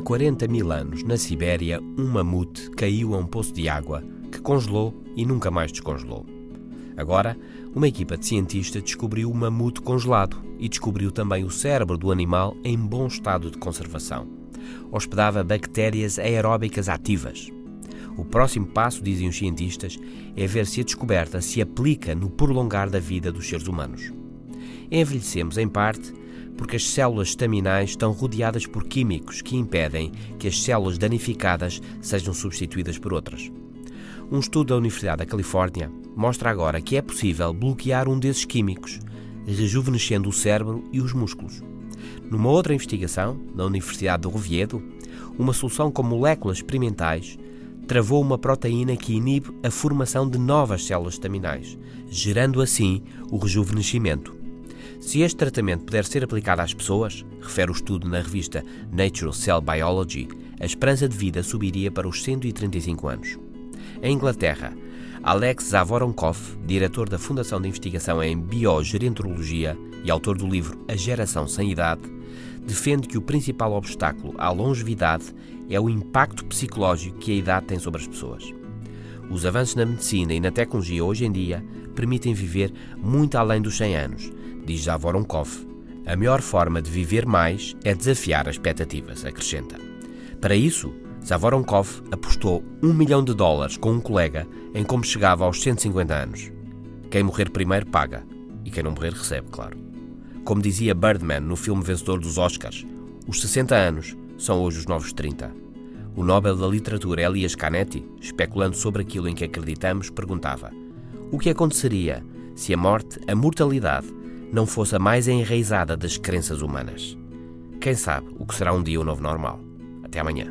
40 mil anos, na Sibéria, um mamute caiu a um poço de água que congelou e nunca mais descongelou. Agora, uma equipa de cientistas descobriu o mamute congelado e descobriu também o cérebro do animal em bom estado de conservação. Hospedava bactérias aeróbicas ativas. O próximo passo, dizem os cientistas, é ver se a descoberta se aplica no prolongar da vida dos seres humanos. Envelhecemos, em parte, porque as células estaminais estão rodeadas por químicos que impedem que as células danificadas sejam substituídas por outras. Um estudo da Universidade da Califórnia mostra agora que é possível bloquear um desses químicos, rejuvenescendo o cérebro e os músculos. Numa outra investigação, na Universidade de Oviedo, uma solução com moléculas experimentais travou uma proteína que inibe a formação de novas células estaminais, gerando assim o rejuvenescimento. Se este tratamento puder ser aplicado às pessoas, refere o estudo na revista Natural Cell Biology, a esperança de vida subiria para os 135 anos. Em Inglaterra, Alex Zavoronkov, diretor da Fundação de Investigação em Biogerontologia e autor do livro A Geração Sem Idade, defende que o principal obstáculo à longevidade é o impacto psicológico que a idade tem sobre as pessoas. Os avanços na medicina e na tecnologia hoje em dia permitem viver muito além dos 100 anos, diz Zavoronkov. A melhor forma de viver mais é desafiar as expectativas, acrescenta. Para isso, Zavoronkov apostou um milhão de dólares com um colega em como chegava aos 150 anos. Quem morrer primeiro paga, e quem não morrer recebe, claro. Como dizia Birdman no filme vencedor dos Oscars, os 60 anos são hoje os novos 30. O Nobel da Literatura Elias Canetti, especulando sobre aquilo em que acreditamos, perguntava: O que aconteceria se a morte, a mortalidade, não fosse a mais enraizada das crenças humanas? Quem sabe o que será um dia o novo normal? Até amanhã.